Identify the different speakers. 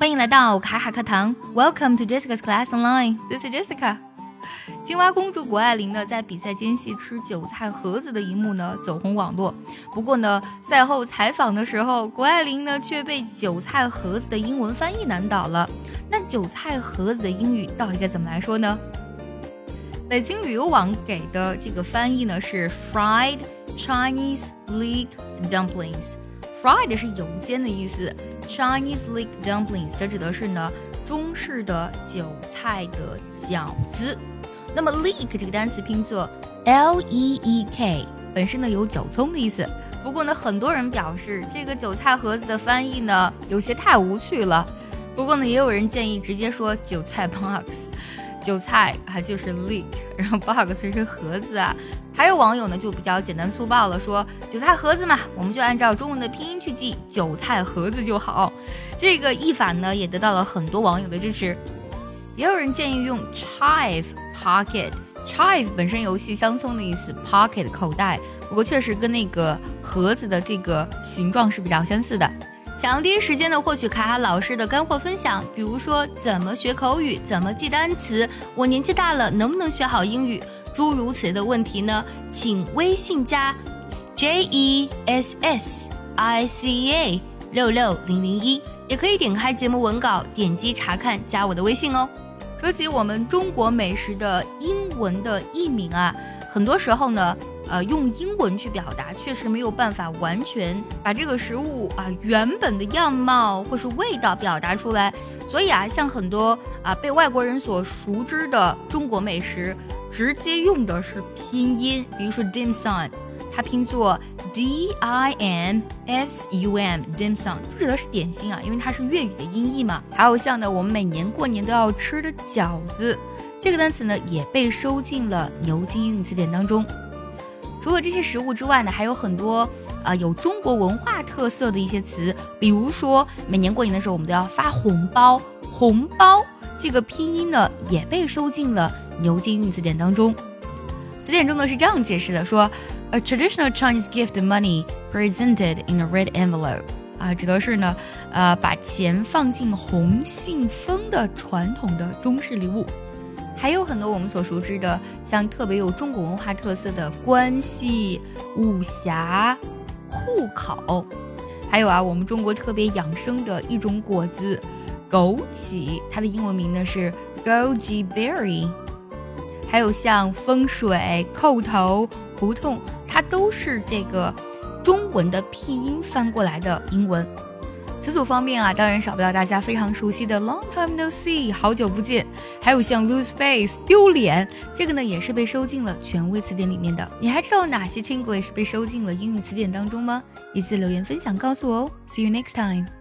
Speaker 1: 欢迎来到卡卡课堂，Welcome to Jessica's Class Online. This is Jessica. 青蛙公主谷爱凌呢，在比赛间隙吃韭菜盒子的一幕呢，走红网络。不过呢，赛后采访的时候，谷爱凌呢却被韭菜盒子的英文翻译难倒了。那韭菜盒子的英语到底该怎么来说呢？北京旅游网给的这个翻译呢是 Fried Chinese Leek Dumplings。Fried 是油煎的意思，Chinese leek dumplings 这指的是呢中式的韭菜的饺子。那么 leek 这个单词拼作 L E E K，本身呢有韭葱的意思。不过呢，很多人表示这个韭菜盒子的翻译呢有些太无趣了。不过呢，也有人建议直接说韭菜 box。韭菜啊，就是 leek，然后 box 是盒子啊。还有网友呢，就比较简单粗暴了，说韭菜盒子嘛，我们就按照中文的拼音去记，韭菜盒子就好。这个译法呢，也得到了很多网友的支持。也有人建议用 chive pocket，chive 本身游戏香葱的意思，pocket 口袋，不过确实跟那个盒子的这个形状是比较相似的。想要第一时间的获取卡卡老师的干货分享，比如说怎么学口语，怎么记单词，我年纪大了能不能学好英语，诸如此类的问题呢？请微信加 J E S S I C A 六六零零一，也可以点开节目文稿，点击查看，加我的微信哦。说起我们中国美食的英文的译名啊，很多时候呢。呃，用英文去表达，确实没有办法完全把这个食物啊原本的样貌或是味道表达出来。所以啊，像很多啊被外国人所熟知的中国美食，直接用的是拼音，比如说 dim sum，它拼作 d i m s u m，dim sum 指的是点心啊，因为它是粤语的音译嘛。还有像呢，我们每年过年都要吃的饺子，这个单词呢也被收进了牛津英语词典当中。除了这些食物之外呢，还有很多呃有中国文化特色的一些词，比如说每年过年的时候，我们都要发红包，红包这个拼音呢也被收进了牛津英语词典当中。词典中呢是这样解释的：说，a traditional Chinese gift money presented in a red envelope，啊，指的是呢，呃，把钱放进红信封的传统的中式礼物。还有很多我们所熟知的，像特别有中国文化特色的关系、武侠、户口，还有啊，我们中国特别养生的一种果子枸杞，它的英文名呢是 goji berry。还有像风水、叩头、胡同，它都是这个中文的拼音翻过来的英文。词组方面啊，当然少不了大家非常熟悉的 long time no see，好久不见，还有像 lose face，丢脸，这个呢也是被收进了权威词典里面的。你还知道哪些 Chinglish 被收进了英语词典当中吗？也记得留言分享告诉我哦。See you next time.